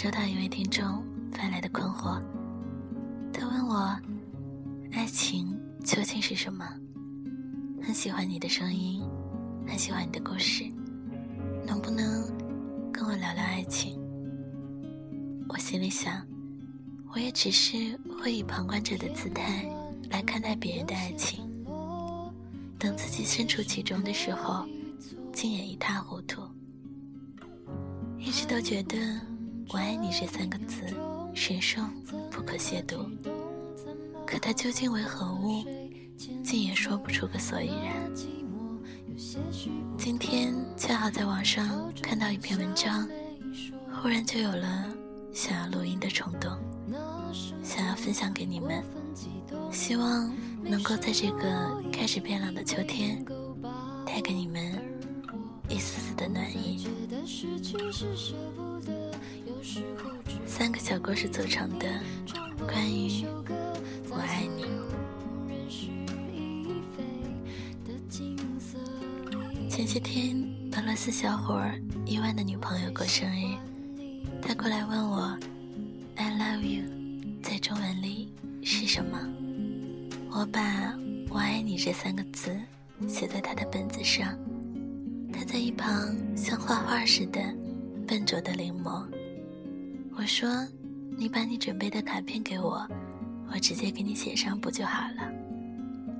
收到一位听众发来的困惑，他问我：爱情究竟是什么？很喜欢你的声音，很喜欢你的故事，能不能跟我聊聊爱情？我心里想，我也只是会以旁观者的姿态来看待别人的爱情，等自己身处其中的时候，竟也一塌糊涂。一直都觉得“我爱你”这三个字神圣不可亵渎，可它究竟为何物，竟也说不出个所以然。今天恰好在网上看到一篇文章，忽然就有了想要录音的冲动，想要分享给你们，希望能够在这个开始变冷的秋天，带给你们一丝丝的暖意。三个小故事组成的，关于我爱你。前些天，俄罗斯小伙伊万的女朋友过生日，他过来问我：“I love you” 在中文里是什么？我把我爱你这三个字写在他的本子上，他在一旁像画画似的笨拙的临摹。我说：“你把你准备的卡片给我，我直接给你写上不就好了？”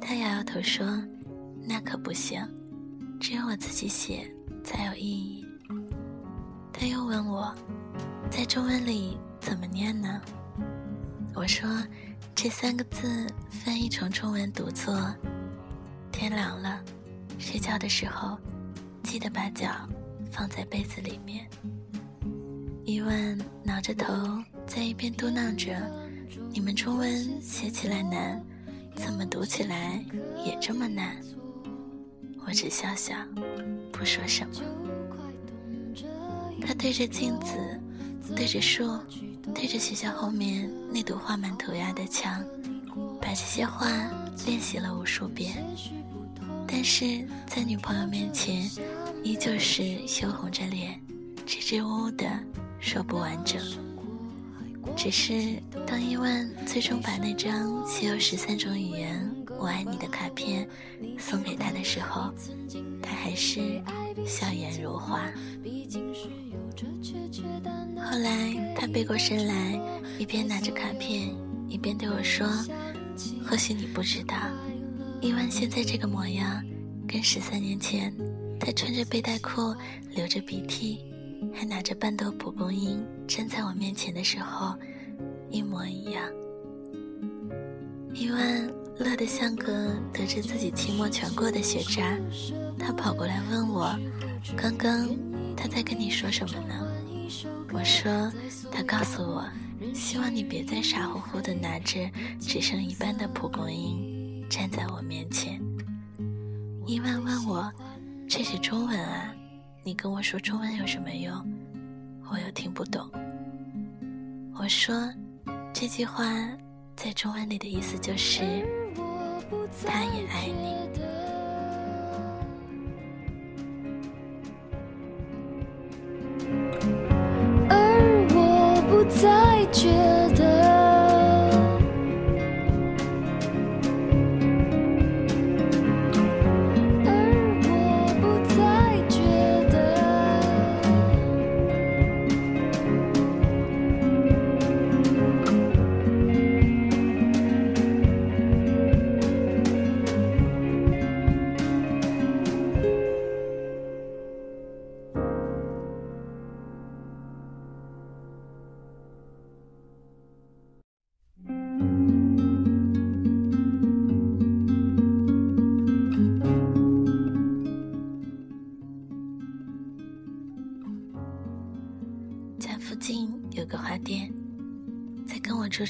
他摇摇头说：“那可不行，只有我自己写才有意义。”他又问我：“在中文里怎么念呢？”我说：“这三个字翻译成中文读作‘天凉了，睡觉的时候记得把脚放在被子里面’。”伊万挠着头，在一边嘟囔着：“你们中文写起来难，怎么读起来也这么难？”我只笑笑，不说什么。他对着镜子，对着树，对着学校后面那堵画满涂鸦的墙，把这些话练习了无数遍，但是在女朋友面前，依旧是羞红着脸，支支吾吾的。说不完整，只是当伊万最终把那张写有十三种语言“我爱你”的卡片送给他的时候，他还是笑颜如花。后来他背过身来，一边拿着卡片，一边对我说：“或许你不知道，伊万现在这个模样，跟十三年前他穿着背带裤、流着鼻涕。”还拿着半斗蒲公英站在我面前的时候，一模一样。伊万乐得像个得知自己期末全过的学渣，他跑过来问我：“刚刚他在跟你说什么呢？”我说：“他告诉我，希望你别再傻乎乎的拿着只剩一半的蒲公英站在我面前。”伊万问我：“这是中文啊？”你跟我说中文有什么用？我又听不懂。我说这句话在中文里的意思就是他也爱你。而我不再觉得。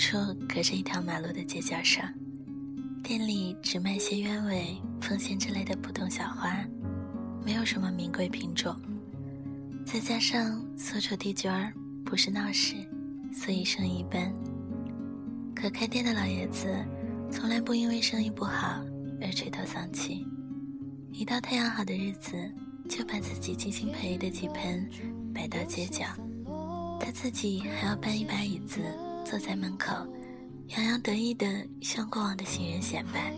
处隔着一条马路的街角上，店里只卖些鸢尾、凤仙之类的普通小花，没有什么名贵品种。再加上所处地角儿不是闹市，所以生意一般。可开店的老爷子从来不因为生意不好而垂头丧气。一到太阳好的日子，就把自己精心培育的几盆摆到街角，他自己还要搬一把椅子坐在门口，洋洋得意地向过往的行人显摆，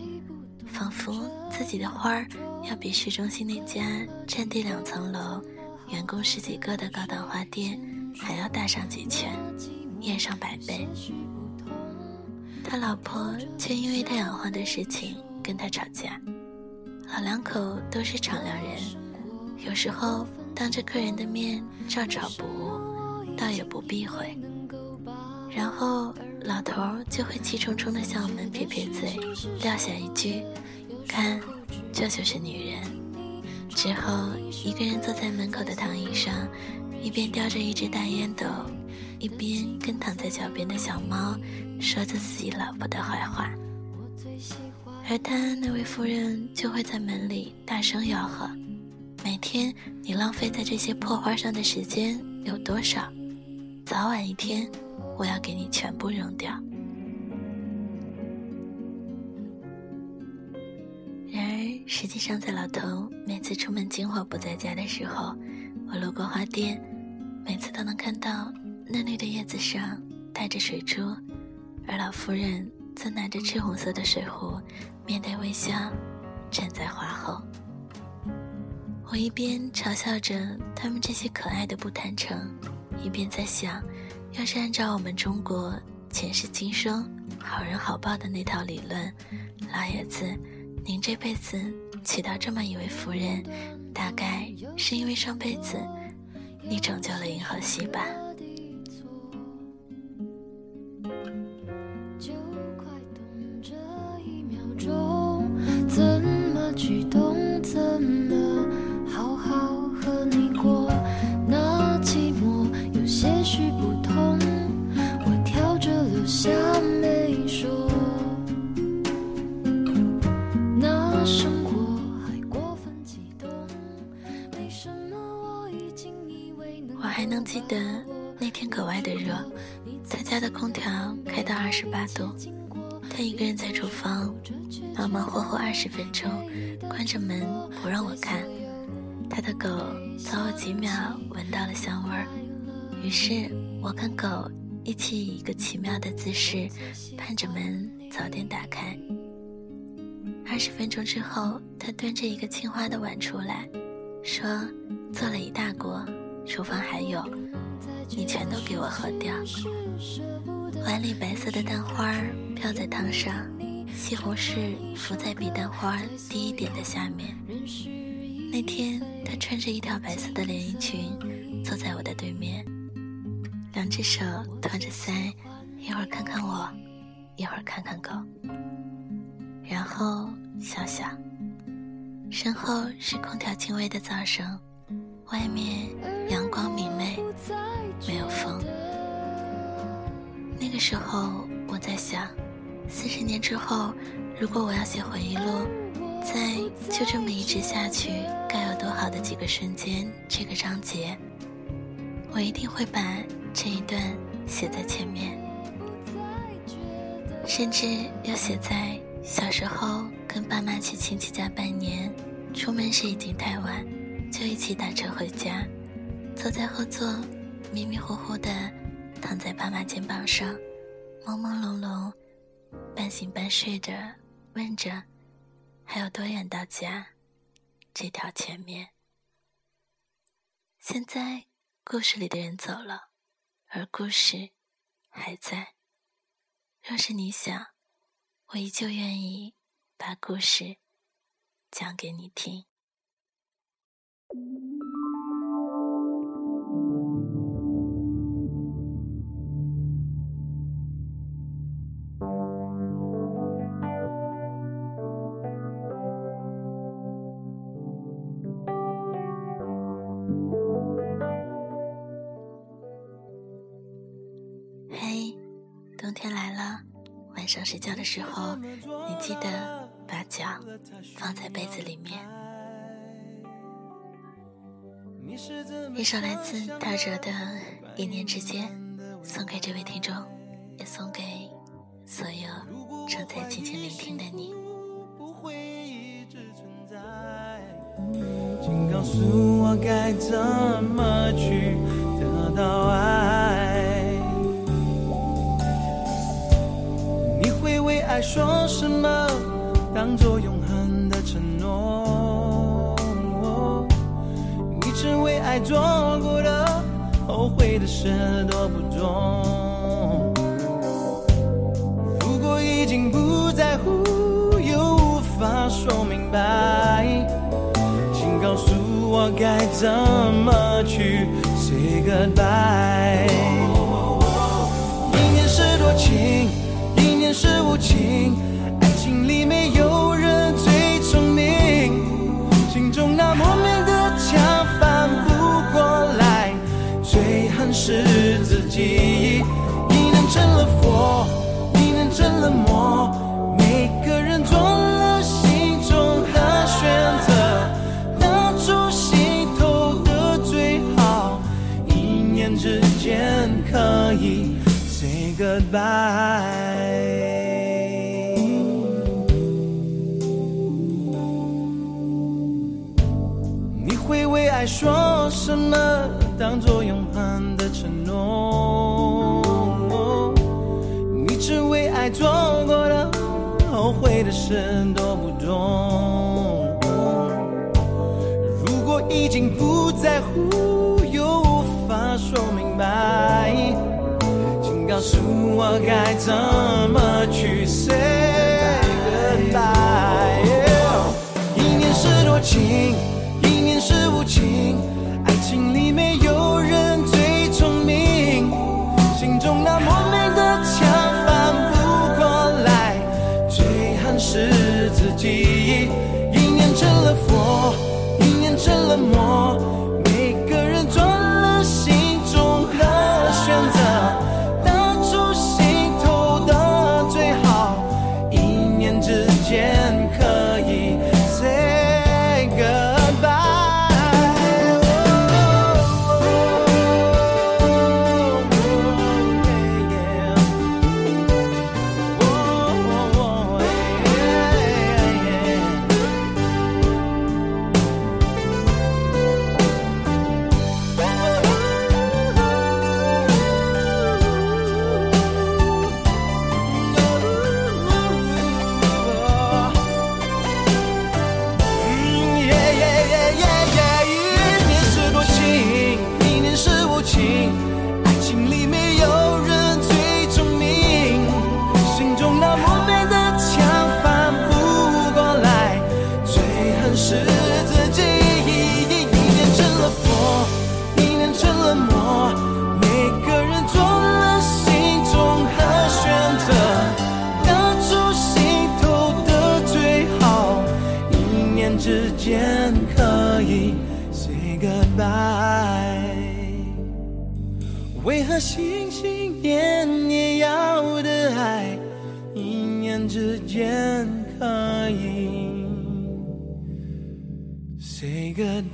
仿佛自己的花儿要比市中心那家占地两层楼、员工十几个的高档花店还要大上几圈，艳上百倍。他老婆却因为他养花的事情跟他吵架。老两口都是敞亮人，有时候当着客人的面照吵不误，倒也不避讳。然后老头儿就会气冲冲地向我们撇撇嘴，撂下一句：“看，这就是女人。”之后一个人坐在门口的躺椅上，一边叼着一只大烟斗，一边跟躺在脚边的小猫说着自己老婆的坏话。而他那位夫人就会在门里大声吆喝：“每天你浪费在这些破花上的时间有多少？早晚一天，我要给你全部扔掉。”然而，实际上，在老头每次出门惊火不在家的时候，我路过花店，每次都能看到嫩绿的叶子上带着水珠，而老夫人。则拿着赤红色的水壶，面带微笑，站在花后。我一边嘲笑着他们这些可爱的不坦诚，一边在想，要是按照我们中国前世今生、好人好报的那套理论，老爷子，您这辈子娶到这么一位夫人，大概是因为上辈子你拯救了银河系吧。我还能记得那天格外的热，他家的空调开到二十八度，他一个人在厨房忙忙活活二十分钟，关着门不让我看。他的狗早有几秒闻到了香味儿，于是我跟狗一起以一个奇妙的姿势盼着门早点打开。二十分钟之后，他端着一个青花的碗出来，说做了一大锅。厨房还有，你全都给我喝掉。碗里白色的蛋花飘在汤上，西红柿浮在比蛋花低一点的下面。那天他穿着一条白色的连衣裙，坐在我的对面，两只手托着腮，一会儿看看我，一会儿看看狗，然后笑笑。身后是空调轻微的噪声。外面阳光明媚，没有风。那个时候我在想，四十年之后，如果我要写回忆录，在就这么一直下去，该有多好的几个瞬间。这个章节，我一定会把这一段写在前面，甚至要写在小时候跟爸妈去亲戚家拜年，出门时已经太晚。就一起打车回家，坐在后座，迷迷糊糊的躺在爸妈肩膀上，朦朦胧胧，半醒半睡着，问着还有多远到家？这条前面。现在故事里的人走了，而故事还在。若是你想，我依旧愿意把故事讲给你听。嘿，冬天来了，晚上睡觉的时候，你记得把脚放在被子里面。一首来自陶喆的《一念之间》，送给这位听众，也送给所有正在静静聆听的你。告诉我该怎么去得到爱？你会为爱说什么，当作永为爱做过的，后悔的事多不多？如果已经不在乎，又无法说明白，请告诉我该怎么去 say goodbye。一念是多情，一念是无情，爱情里没有人最聪明，心中那莫名是自己。一念成了佛，一念成了魔，每个人做了心中的选择，当初心头的最好，一念之间可以 say goodbye。你会为爱说什么，当作永恒承诺？你只为爱做过的，后悔的事多不懂？如果已经不在乎，又无法说明白，请告诉我该怎么去 say goodbye。一念是多情，拜。为何心心念念要的爱，一念之间可以 Say goodbye。